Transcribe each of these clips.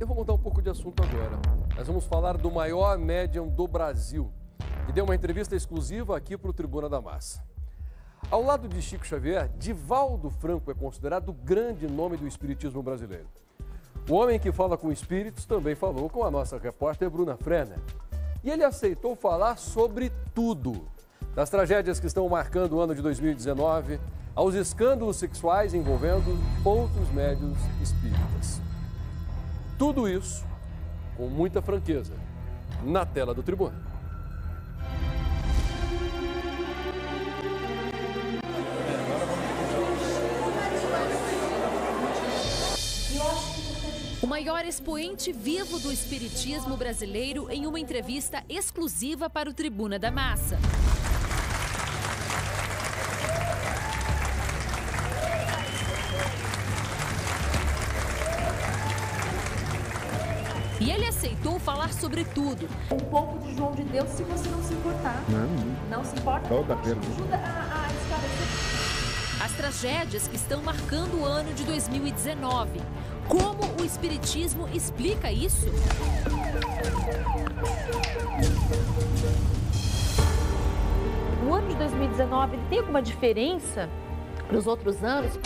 Eu vou mudar um pouco de assunto agora. Nós vamos falar do maior médium do Brasil, que deu uma entrevista exclusiva aqui para o Tribuna da Massa. Ao lado de Chico Xavier, Divaldo Franco é considerado o grande nome do espiritismo brasileiro. O homem que fala com espíritos também falou com a nossa repórter Bruna Frenner. E ele aceitou falar sobre tudo. Das tragédias que estão marcando o ano de 2019, aos escândalos sexuais envolvendo outros médios espíritas. Tudo isso com muita franqueza na tela do Tribuna. O maior expoente vivo do espiritismo brasileiro em uma entrevista exclusiva para o Tribuna da Massa. Sobre tudo. Um pouco de João de Deus, se você não se importar. Não. Não se importa? Toda pergunta. Ajuda a, a esclarecer. As tragédias que estão marcando o ano de 2019. Como o Espiritismo explica isso? O ano de 2019 ele tem alguma diferença para os outros anos?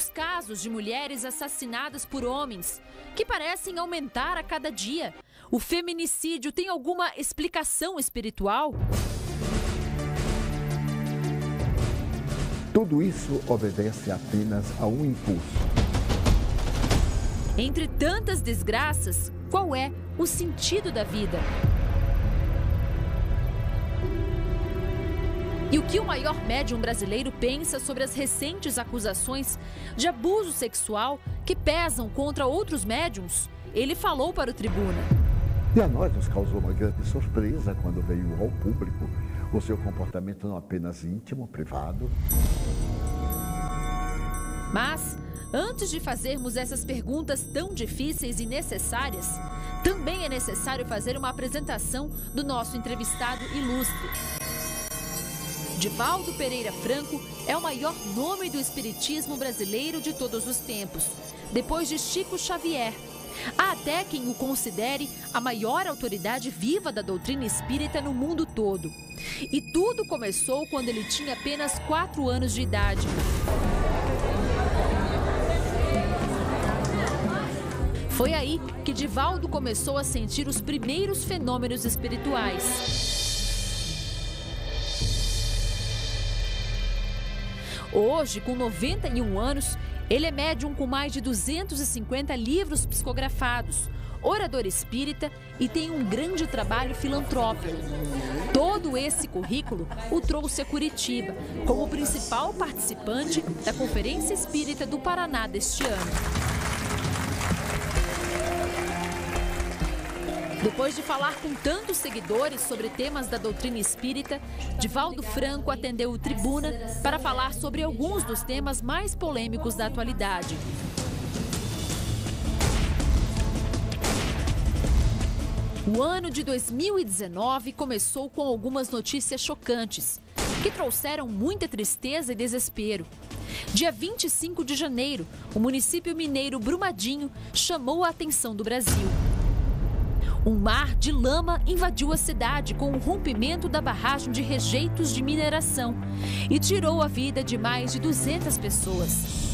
Os casos de mulheres assassinadas por homens, que parecem aumentar a cada dia. O feminicídio tem alguma explicação espiritual? Tudo isso obedece apenas a um impulso. Entre tantas desgraças, qual é o sentido da vida? E o que o maior médium brasileiro pensa sobre as recentes acusações de abuso sexual que pesam contra outros médiums? Ele falou para o Tribuna. E a nós nos causou uma grande surpresa quando veio ao público o seu comportamento não apenas íntimo, privado. Mas, antes de fazermos essas perguntas tão difíceis e necessárias, também é necessário fazer uma apresentação do nosso entrevistado ilustre. Divaldo Pereira Franco é o maior nome do espiritismo brasileiro de todos os tempos, depois de Chico Xavier. Há até quem o considere a maior autoridade viva da doutrina espírita no mundo todo. E tudo começou quando ele tinha apenas 4 anos de idade. Foi aí que Divaldo começou a sentir os primeiros fenômenos espirituais. Hoje, com 91 anos, ele é médium com mais de 250 livros psicografados, orador espírita e tem um grande trabalho filantrópico. Todo esse currículo o trouxe a Curitiba como principal participante da Conferência Espírita do Paraná deste ano. Depois de falar com tantos seguidores sobre temas da doutrina espírita, Divaldo Franco atendeu o Tribuna para falar sobre alguns dos temas mais polêmicos da atualidade. O ano de 2019 começou com algumas notícias chocantes, que trouxeram muita tristeza e desespero. Dia 25 de janeiro, o município mineiro Brumadinho chamou a atenção do Brasil. Um mar de lama invadiu a cidade com o rompimento da barragem de rejeitos de mineração e tirou a vida de mais de 200 pessoas.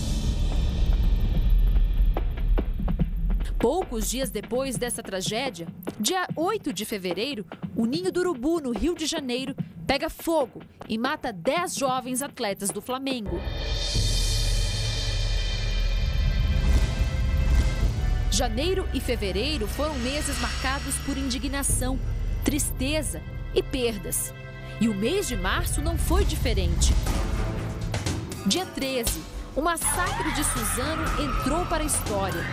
Poucos dias depois dessa tragédia, dia 8 de fevereiro, o Ninho do Urubu, no Rio de Janeiro, pega fogo e mata 10 jovens atletas do Flamengo. Janeiro e fevereiro foram meses marcados por indignação, tristeza e perdas. E o mês de março não foi diferente. Dia 13, o massacre de Suzano entrou para a história.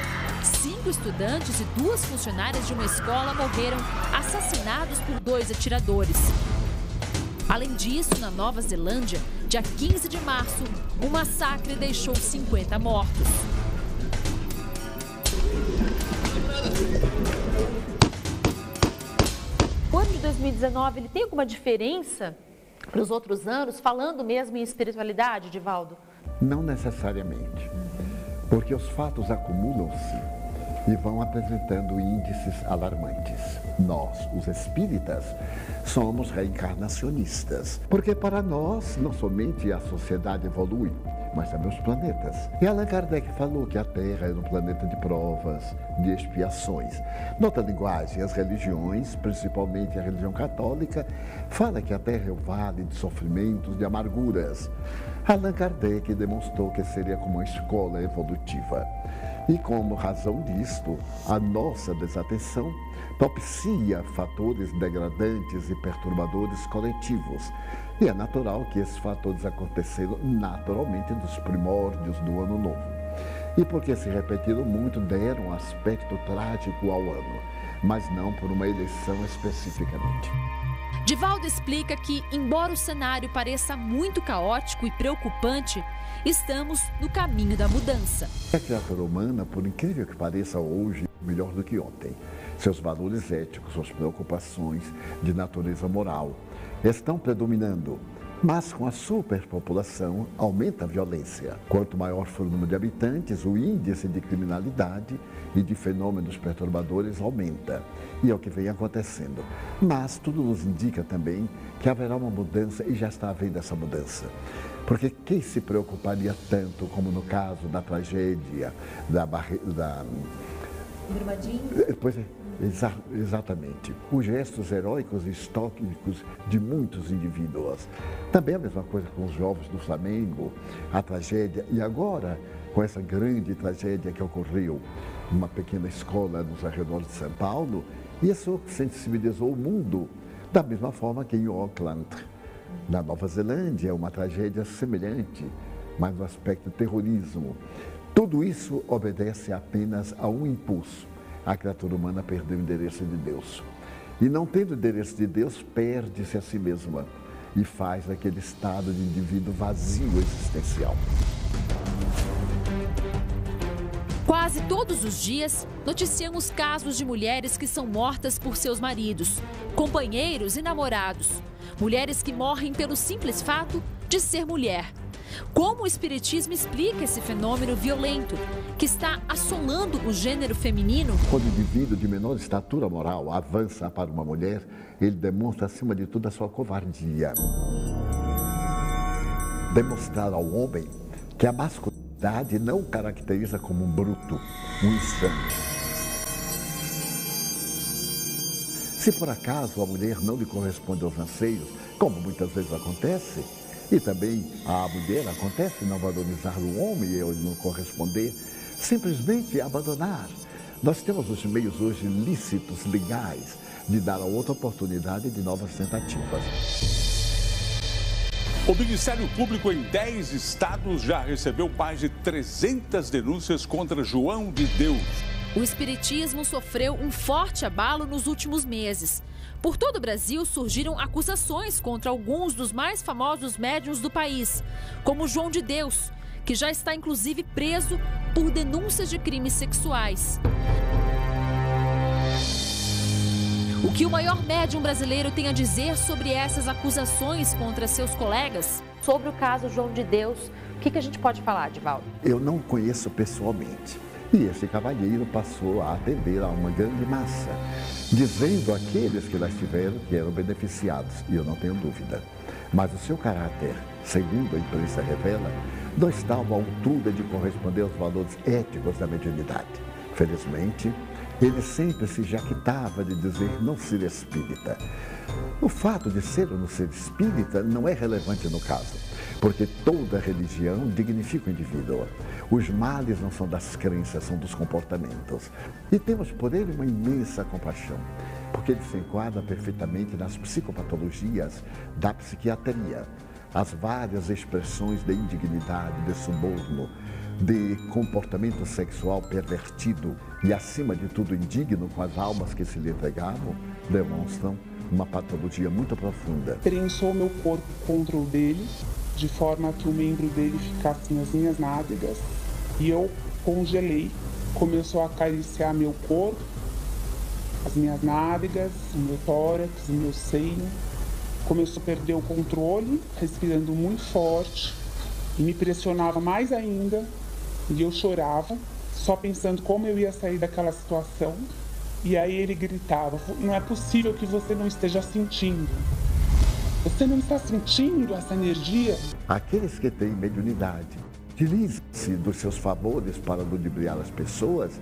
Cinco estudantes e duas funcionárias de uma escola morreram assassinados por dois atiradores. Além disso, na Nova Zelândia, dia 15 de março, um massacre deixou 50 mortos. 2019 ele tem alguma diferença para os outros anos, falando mesmo em espiritualidade, Divaldo? Não necessariamente, porque os fatos acumulam-se e vão apresentando índices alarmantes. Nós, os espíritas, somos reencarnacionistas, porque para nós não somente a sociedade evolui, mas também os planetas. E Allan Kardec falou que a Terra era um planeta de provas, de expiações. Noutra linguagem, as religiões, principalmente a religião católica, fala que a Terra é o vale de sofrimentos, de amarguras. Allan Kardec demonstrou que seria como uma escola evolutiva. E como razão disto, a nossa desatenção propicia fatores degradantes e perturbadores coletivos. E é natural que esses fatores aconteceram naturalmente nos primórdios do ano novo. E porque se repetiram muito, deram um aspecto trágico ao ano, mas não por uma eleição especificamente. Divaldo explica que, embora o cenário pareça muito caótico e preocupante, estamos no caminho da mudança. A criatura humana, por incrível que pareça hoje, melhor do que ontem. Seus valores éticos, suas preocupações de natureza moral estão predominando. Mas com a superpopulação aumenta a violência. Quanto maior for o número de habitantes, o índice de criminalidade e de fenômenos perturbadores aumenta. E é o que vem acontecendo. Mas tudo nos indica também que haverá uma mudança e já está havendo essa mudança. Porque quem se preocuparia tanto, como no caso da tragédia da, barre... da... Brumadinho? Pois é, Exa exatamente. Os gestos heróicos e históricos de muitos indivíduos. Também a mesma coisa com os jovens do Flamengo, a tragédia. E agora, com essa grande tragédia que ocorreu numa pequena escola nos arredores de São Paulo, isso sensibilizou o mundo. Da mesma forma que em Auckland, na Nova Zelândia, uma tragédia semelhante, mas no aspecto terrorismo. Tudo isso obedece apenas a um impulso a criatura humana perdeu o endereço de Deus. E não tendo o endereço de Deus, perde-se a si mesma e faz aquele estado de indivíduo vazio existencial. Quase todos os dias, noticiamos casos de mulheres que são mortas por seus maridos, companheiros e namorados. Mulheres que morrem pelo simples fato de ser mulher como o Espiritismo explica esse fenômeno violento que está assolando o gênero feminino? Quando o indivíduo de menor estatura moral avança para uma mulher, ele demonstra acima de tudo a sua covardia. Demonstrar ao homem que a masculinidade não o caracteriza como um bruto, um insano. Se por acaso a mulher não lhe corresponde aos anseios, como muitas vezes acontece, e também a mulher, acontece não valorizar o homem e ele não corresponder, simplesmente abandonar. Nós temos os meios hoje lícitos, legais, de dar a outra oportunidade de novas tentativas. O Ministério Público em 10 estados já recebeu mais de 300 denúncias contra João de Deus. O Espiritismo sofreu um forte abalo nos últimos meses. Por todo o Brasil surgiram acusações contra alguns dos mais famosos médiuns do país, como João de Deus, que já está inclusive preso por denúncias de crimes sexuais. O que o maior médium brasileiro tem a dizer sobre essas acusações contra seus colegas? Sobre o caso João de Deus, o que, que a gente pode falar, Divaldo? Eu não conheço pessoalmente. E esse cavalheiro passou a atender a uma grande massa dizendo àqueles que lá estiveram que eram beneficiados, e eu não tenho dúvida. Mas o seu caráter, segundo a imprensa revela, não estava à altura de corresponder aos valores éticos da mediunidade. Felizmente, ele sempre se jactava de dizer não ser espírita. O fato de ser ou não ser espírita não é relevante no caso, porque toda religião dignifica o indivíduo. Os males não são das crenças, são dos comportamentos. E temos por ele uma imensa compaixão, porque ele se enquadra perfeitamente nas psicopatologias da psiquiatria. As várias expressões de indignidade, de suborno, de comportamento sexual pervertido e, acima de tudo, indigno com as almas que se lhe entregavam, demonstram uma patologia muito profunda. Prensou meu corpo contra o dele, de forma que o membro dele ficasse nas minhas nádegas e eu congelei. Começou a acariciar meu corpo, as minhas nádegas, o meu tórax, o meu seio. Começou a perder o controle, respirando muito forte e me pressionava mais ainda. E eu chorava, só pensando como eu ia sair daquela situação. E aí ele gritava: Não é possível que você não esteja sentindo. Você não está sentindo essa energia? Aqueles que têm mediunidade, utilizam-se dos seus favores para ludibriar as pessoas,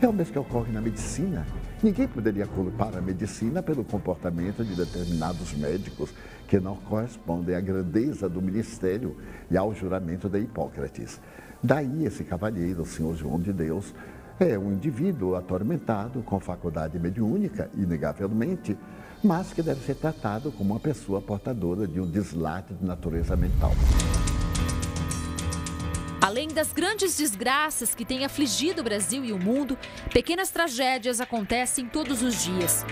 é o mesmo que ocorre na medicina. Ninguém poderia culpar a medicina pelo comportamento de determinados médicos que não correspondem à grandeza do ministério e ao juramento de Hipócrates. Daí esse cavalheiro, o Senhor João de Deus, é um indivíduo atormentado com faculdade mediúnica, inegavelmente, mas que deve ser tratado como uma pessoa portadora de um deslate de natureza mental. Além das grandes desgraças que têm afligido o Brasil e o mundo, pequenas tragédias acontecem todos os dias.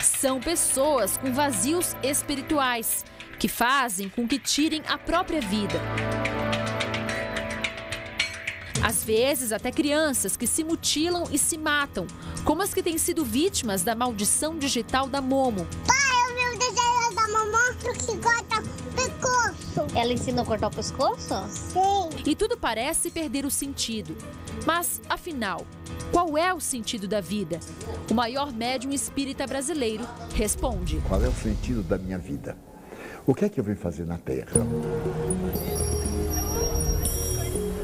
São pessoas com vazios espirituais que fazem com que tirem a própria vida. Às vezes, até crianças que se mutilam e se matam, como as que têm sido vítimas da maldição digital da Momo. Pai, eu vi o desenho da mamãe que corta o pescoço. Ela ensina a cortar o pescoço? Sim. E tudo parece perder o sentido. Mas, afinal, qual é o sentido da vida? O maior médium espírita brasileiro responde: Qual é o sentido da minha vida? O que é que eu vim fazer na Terra?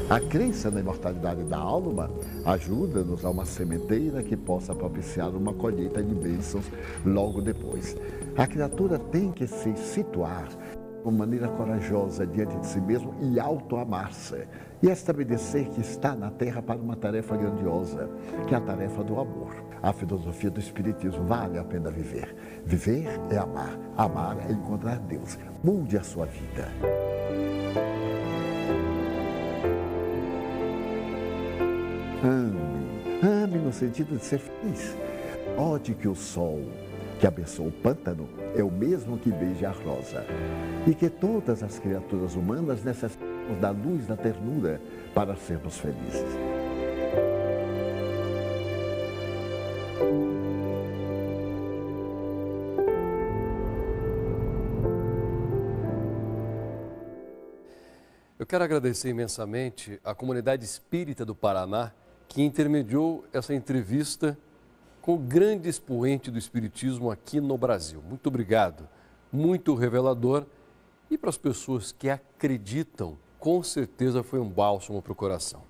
A crença na imortalidade da alma ajuda-nos a uma sementeira que possa propiciar uma colheita de bênçãos logo depois. A criatura tem que se situar de maneira corajosa diante de si mesmo e auto-amar-se e estabelecer que está na Terra para uma tarefa grandiosa, que é a tarefa do amor. A filosofia do Espiritismo vale a pena viver. Viver é amar, amar é encontrar Deus. Mude a sua vida. No sentido de ser feliz. Note que o sol que abençoa o pântano é o mesmo que beija a rosa. E que todas as criaturas humanas necessitamos da luz da ternura para sermos felizes. Eu quero agradecer imensamente à comunidade espírita do Paraná que intermediou essa entrevista com o grande expoente do Espiritismo aqui no Brasil. Muito obrigado, muito revelador. E para as pessoas que acreditam, com certeza foi um bálsamo para o coração.